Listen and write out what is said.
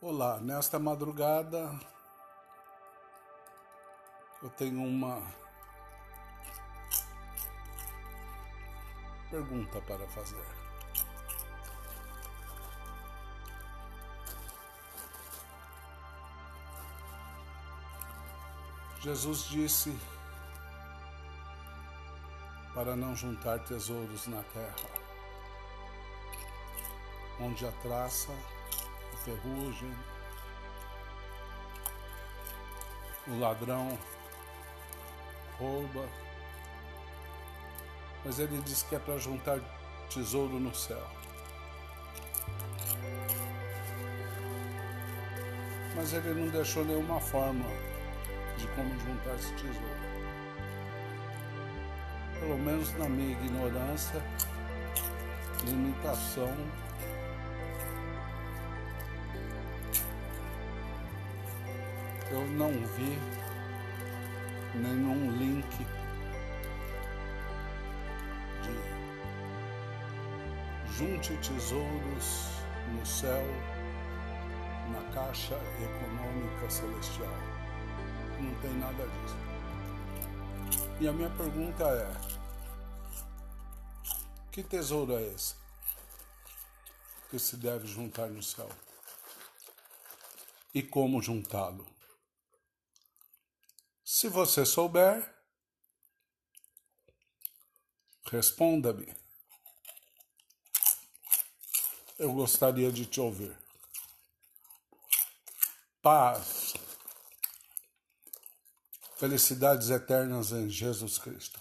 Olá, nesta madrugada eu tenho uma pergunta para fazer. Jesus disse para não juntar tesouros na terra, onde a traça ferrugem, o ladrão rouba, mas ele diz que é para juntar tesouro no céu. Mas ele não deixou nenhuma forma de como juntar esse tesouro. Pelo menos na minha ignorância, limitação eu não vi nenhum link de junte tesouros no céu na Caixa Econômica Celestial. Não tem nada disso. E a minha pergunta é: que tesouro é esse que se deve juntar no céu? E como juntá-lo? Se você souber, responda-me. Eu gostaria de te ouvir. Paz. Felicidades eternas em Jesus Cristo.